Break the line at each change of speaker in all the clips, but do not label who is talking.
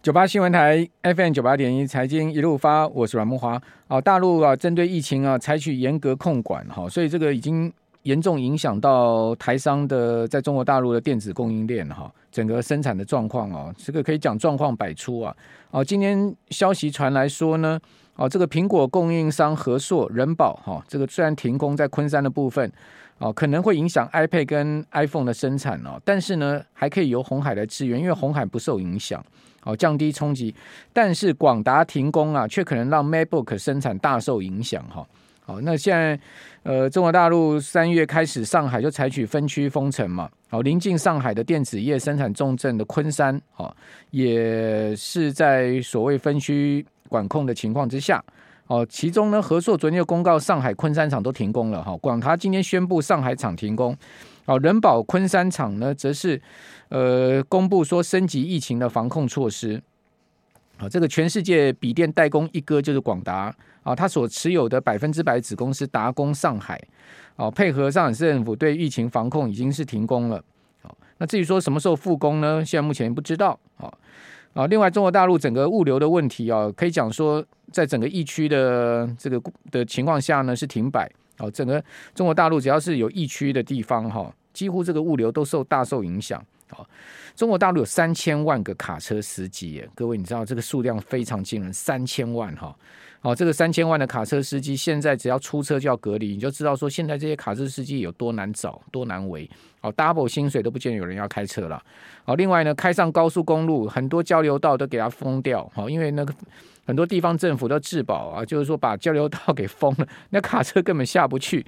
九八新闻台 FM 九八点一财经一路发，我是阮慕华。哦，大陆啊，针对疫情啊，采取严格控管哈，所以这个已经严重影响到台商的在中国大陆的电子供应链哈，整个生产的状况啊，这个可以讲状况百出啊。哦，今天消息传来说呢，哦，这个苹果供应商和硕、人保哈，这个虽然停工在昆山的部分。哦，可能会影响 iPad 跟 iPhone 的生产哦，但是呢，还可以由鸿海来支援，因为鸿海不受影响，哦，降低冲击。但是广达停工啊，却可能让 MacBook 生产大受影响哈。好，那现在呃，中国大陆三月开始，上海就采取分区封城嘛。好，临近上海的电子业生产重镇的昆山，哦，也是在所谓分区管控的情况之下。哦，其中呢，和硕昨天又公告，上海昆山厂都停工了哈。广达今天宣布上海厂停工，哦，人保昆山厂呢，则是呃公布说升级疫情的防控措施。啊，这个全世界笔电代工一哥就是广达啊，他所持有的百分之百子公司达工上海，哦，配合上海市政府对疫情防控已经是停工了。好，那至于说什么时候复工呢？现在目前不知道啊。啊，另外中国大陆整个物流的问题啊，可以讲说。在整个疫区的这个的情况下呢，是停摆哦。整个中国大陆只要是有疫区的地方哈，几乎这个物流都受大受影响。好中国大陆有三千万个卡车司机，各位你知道这个数量非常惊人，三千万哈。哦，这个三千万的卡车司机现在只要出车就要隔离，你就知道说现在这些卡车司机有多难找、多难为。哦，double 薪水都不见有人要开车了。哦，另外呢，开上高速公路，很多交流道都给它封掉。哦，因为那个。很多地方政府都自保啊，就是说把交流道给封了，那卡车根本下不去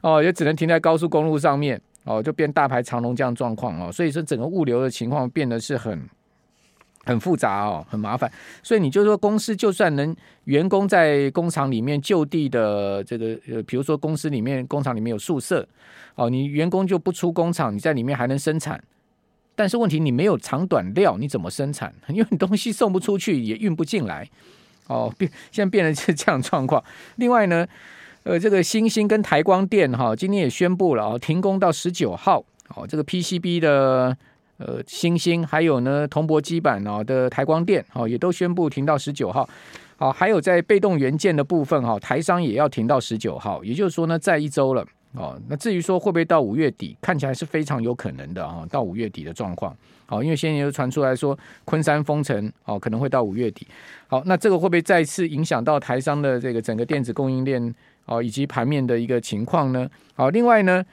哦，也只能停在高速公路上面哦，就变大排长龙这样状况哦，所以说整个物流的情况变得是很很复杂哦，很麻烦。所以你就说公司就算能员工在工厂里面就地的这个呃，比如说公司里面工厂里面有宿舍哦，你员工就不出工厂，你在里面还能生产。但是问题，你没有长短料，你怎么生产？因为你东西送不出去，也运不进来。哦，变现在变成是这样状况。另外呢，呃，这个欣兴跟台光电哈，今天也宣布了啊，停工到十九号。哦，这个 PCB 的呃欣兴，还有呢铜箔基板哦的台光电，哦也都宣布停到十九号。好，还有在被动元件的部分哈，台商也要停到十九号，也就是说呢，在一周了。哦，那至于说会不会到五月底，看起来是非常有可能的啊，到五月底的状况。好，因为现在又传出来说昆山封城，哦，可能会到五月底。好，那这个会不会再次影响到台商的这个整个电子供应链哦，以及盘面的一个情况呢？好，另外呢，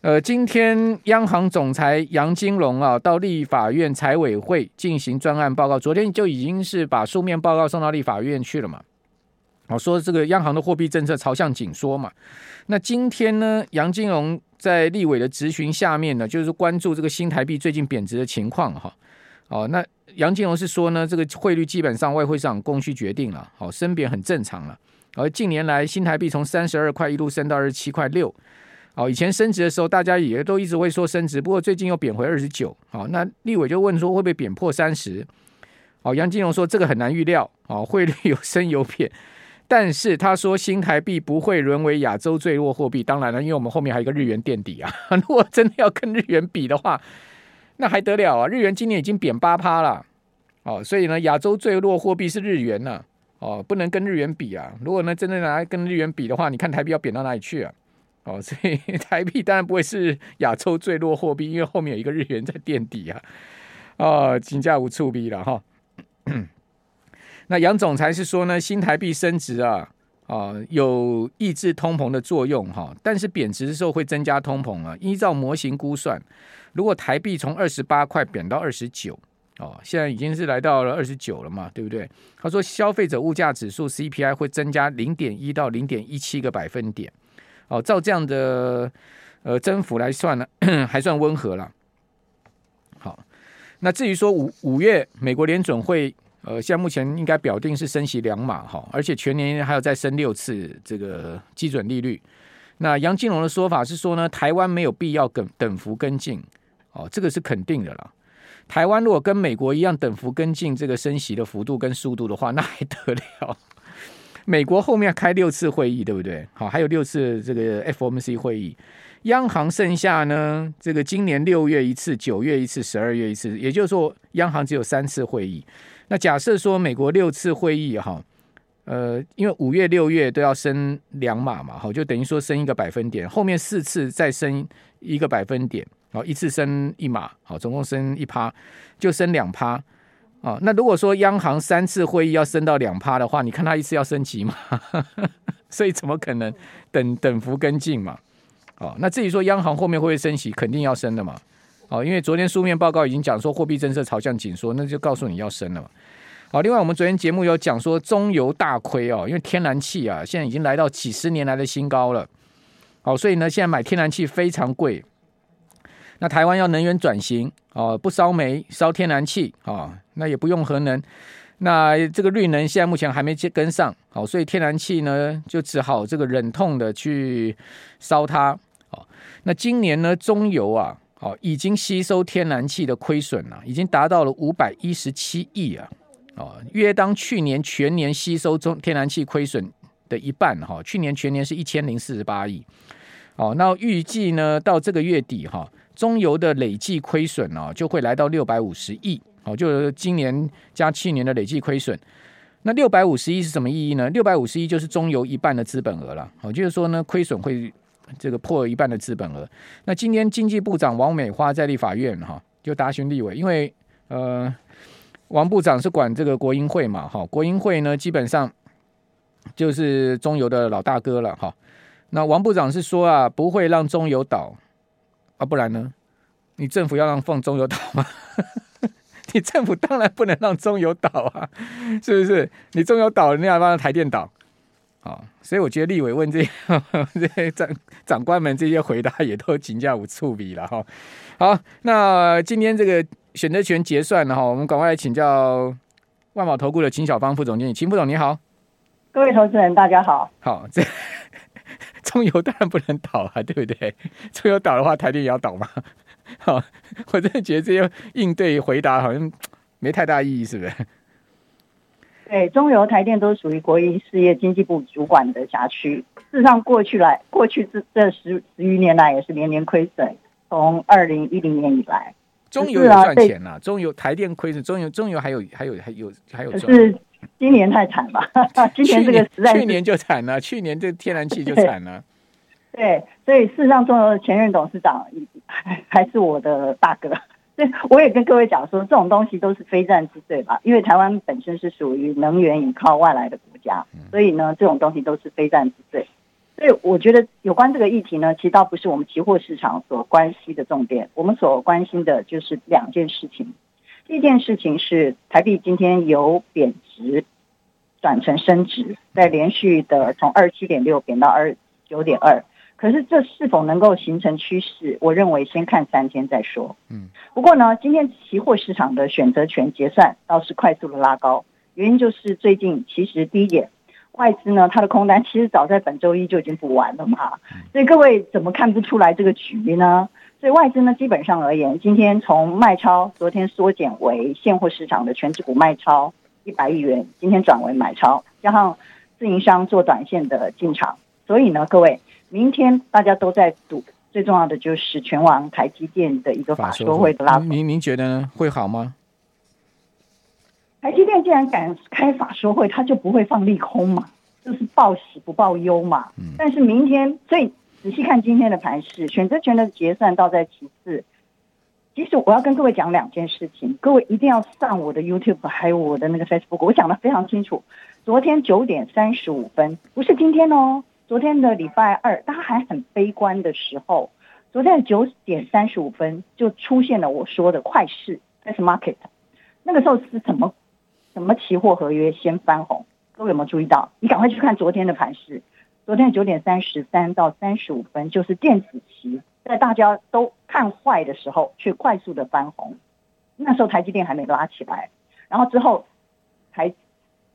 呃，今天央行总裁杨金龙啊，到立法院财委会进行专案报告，昨天就已经是把书面报告送到立法院去了嘛。好，说这个央行的货币政策朝向紧缩嘛。那今天呢，杨金龙在立委的质询下面呢，就是关注这个新台币最近贬值的情况哈。哦，那杨金龙是说呢，这个汇率基本上外汇市场供需决定了，好，升贬很正常了。而近年来新台币从三十二块一路升到二十七块六，哦，以前升值的时候大家也都一直会说升值，不过最近又贬回二十九。好，那立委就问说会不会贬破三十？哦，杨金龙说这个很难预料，哦，汇率有升有贬。但是他说新台币不会沦为亚洲最弱货币，当然了，因为我们后面还有一个日元垫底啊。如果真的要跟日元比的话，那还得了啊？日元今年已经贬八趴了，哦，所以呢，亚洲最弱货币是日元呐，哦，不能跟日元比啊。如果呢真的拿来跟日元比的话，你看台币要贬到哪里去啊？哦，所以台币当然不会是亚洲最弱货币，因为后面有一个日元在垫底啊。哦，金价无触逼了哈。那杨总裁是说呢，新台币升值啊，啊有抑制通膨的作用哈，但是贬值的时候会增加通膨啊。依照模型估算，如果台币从二十八块贬到二十九，哦，现在已经是来到了二十九了嘛，对不对？他说消费者物价指数 CPI 会增加零点一到零点一七个百分点，哦，照这样的呃增幅来算呢，还算温和了。好，那至于说五五月美国联准会。呃，现在目前应该表定是升息两码哈，而且全年还要再升六次这个基准利率。那杨金龙的说法是说呢，台湾没有必要跟等幅跟进哦，这个是肯定的啦。台湾如果跟美国一样等幅跟进这个升息的幅度跟速度的话，那还得了？美国后面开六次会议，对不对？好，还有六次这个 FOMC 会议，央行剩下呢，这个今年六月一次，九月一次，十二月一次，也就是说，央行只有三次会议。那假设说美国六次会议哈，呃，因为五月、六月都要升两码嘛，好，就等于说升一个百分点，后面四次再升一个百分点，好，一次升一码，好，总共升一趴，就升两趴。啊，那如果说央行三次会议要升到两趴的话，你看它一次要升几码？所以怎么可能等等幅跟进嘛？哦，那至于说央行后面会不会升息，肯定要升的嘛。哦，因为昨天书面报告已经讲说货币政策朝向紧缩，那就告诉你要升了嘛。好，另外我们昨天节目有讲说中油大亏哦，因为天然气啊现在已经来到几十年来的新高了。好，所以呢现在买天然气非常贵。那台湾要能源转型哦，不烧煤烧天然气啊，那也不用核能。那这个绿能现在目前还没接跟上，好，所以天然气呢就只好这个忍痛的去烧它。哦，那今年呢中油啊，好已经吸收天然气的亏损了，已经达到了五百一十七亿啊，哦，约当去年全年吸收中天然气亏损的一半哈。去年全年是一千零四十八亿，哦，那预计呢到这个月底哈，中油的累计亏损啊就会来到六百五十亿。哦，就是今年加去年的累计亏损，那六百五十亿是什么意义呢？六百五十亿就是中油一半的资本额了。好，就是说呢，亏损会这个破一半的资本额。那今天经济部长王美花在立法院哈，就答询立委，因为呃，王部长是管这个国营会嘛，哈，国营会呢基本上就是中油的老大哥了哈。那王部长是说啊，不会让中油倒啊，不然呢，你政府要让放中油倒吗？你政府当然不能让中油倒啊，是不是？你中油倒了，你要让台电倒，好，所以我觉得立委问这些这些长长官们这些回答也都请假无处理了哈。好，那今天这个选择权结算了哈，我们赶快来请教万宝投顾的秦小芳副总经理，秦副总你好，
各位投资人大家好。
好，这 中油当然不能倒啊，对不对？中油倒的话，台电也要倒嘛？好，我真的觉得这些应对回答好像没太大意义，是不是？
对，中油、台电都属于国营事业，经济部主管的辖区。事实上，过去来过去这这十十余年来也是年年亏损。从二零一零年以来，
中油有赚钱呐、啊，中油、台电亏损，中油、中油还有还有还有还有。可
是今年太惨了，今年这个实在
去年就惨了，去年这天然气就惨了。
对，所以事实上，中油的前任董事长还还是我的大哥。所 以我也跟各位讲说，这种东西都是非战之罪吧。因为台湾本身是属于能源依靠外来的国家，所以呢，这种东西都是非战之罪。所以我觉得有关这个议题呢，其实倒不是我们期货市场所关心的重点。我们所关心的就是两件事情。第一件事情是台币今天由贬值转成升值，在连续的从二七点六贬到二九点二。可是这是否能够形成趋势？我认为先看三天再说。嗯，不过呢，今天期货市场的选择权结算倒是快速的拉高，原因就是最近其实第一点，外资呢它的空单其实早在本周一就已经补完了嘛。所以各位怎么看不出来这个局呢？所以外资呢基本上而言，今天从卖超昨天缩减为现货市场的全值股卖超一百亿元，今天转为买超，加上自营商做短线的进场，所以呢，各位。明天大家都在赌，最重要的就是权王台积电的一个法说会的拉。
您您觉得呢？会好吗？
台积电既然敢开法说会，它就不会放利空嘛，就是报喜不报忧嘛。嗯。但是明天，所以仔细看今天的盘势，选择权的结算倒在其次。其实我要跟各位讲两件事情，各位一定要上我的 YouTube 还有我的那个 Facebook，我讲的非常清楚。昨天九点三十五分，不是今天哦。昨天的礼拜二，大家还很悲观的时候，昨天的九点三十五分就出现了我说的快市 Fast Market，那个时候是什么什么期货合约先翻红？各位有没有注意到？你赶快去看昨天的盘势，昨天九点三十三到三十五分就是电子期，在大家都看坏的时候，却快速的翻红。那时候台积电还没拉起来，然后之后台。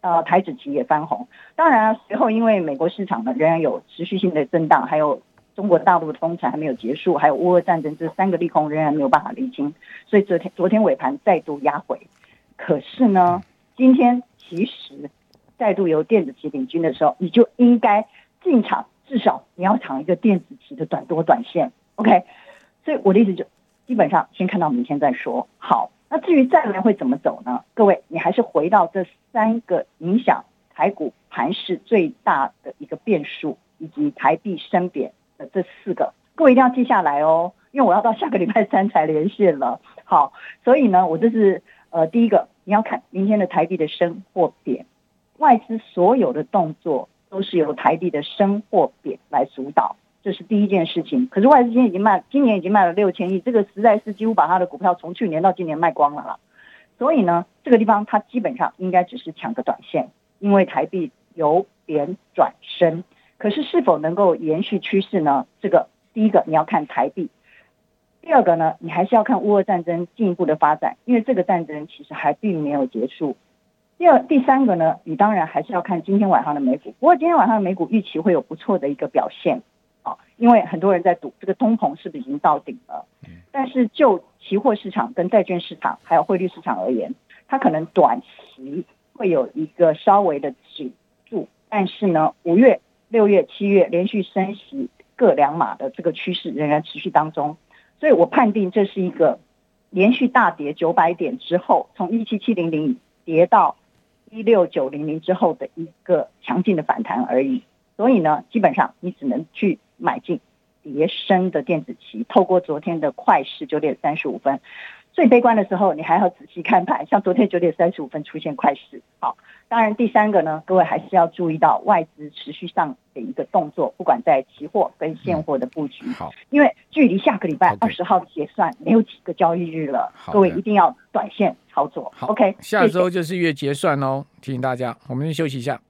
呃，台指期也翻红，当然随后因为美国市场呢仍然有持续性的震荡，还有中国大陆的封城还没有结束，还有乌俄战争这三个利空仍然没有办法厘清，所以昨天昨天尾盘再度压回。可是呢，今天其实再度由电子期领军的时候，你就应该进场，至少你要抢一个电子期的短多短线，OK，所以我的意思就基本上先看到明天再说。好，那至于再来会怎么走呢？各位，你还是回到这三个影响台股盘势最大的一个变数，以及台币升贬的这四个，各位一定要记下来哦，因为我要到下个礼拜三才连线了。好，所以呢，我这是呃第一个，你要看明天的台币的升或贬，外资所有的动作都是由台币的升或贬来主导。这是第一件事情，可是外资今天已经卖，今年已经卖了六千亿，这个实在是几乎把他的股票从去年到今年卖光了啦。所以呢，这个地方它基本上应该只是抢个短线，因为台币由贬转升。可是是否能够延续趋势呢？这个第一个你要看台币，第二个呢，你还是要看乌俄战争进一步的发展，因为这个战争其实还并没有结束。第二、第三个呢，你当然还是要看今天晚上的美股。不过今天晚上的美股预期会有不错的一个表现。因为很多人在赌这个通膨是不是已经到顶了？但是就期货市场、跟债券市场还有汇率市场而言，它可能短期会有一个稍微的止住，但是呢，五月、六月、七月连续升息各两码的这个趋势仍然持续当中，所以我判定这是一个连续大跌九百点之后，从一七七零零跌到一六九零零之后的一个强劲的反弹而已。所以呢，基本上你只能去。买进跌升的电子期，透过昨天的快市九点三十五分，最悲观的时候，你还要仔细看盘。像昨天九点三十五分出现快市，好，当然第三个呢，各位还是要注意到外资持续上的一个动作，不管在期货跟现货的布局。
嗯、好，
因为距离下个礼拜二十号结算没有几个交易日了，各位一定要短线操作。
好
，OK，
下周就是月结算哦，提醒大家，我们先休息一下。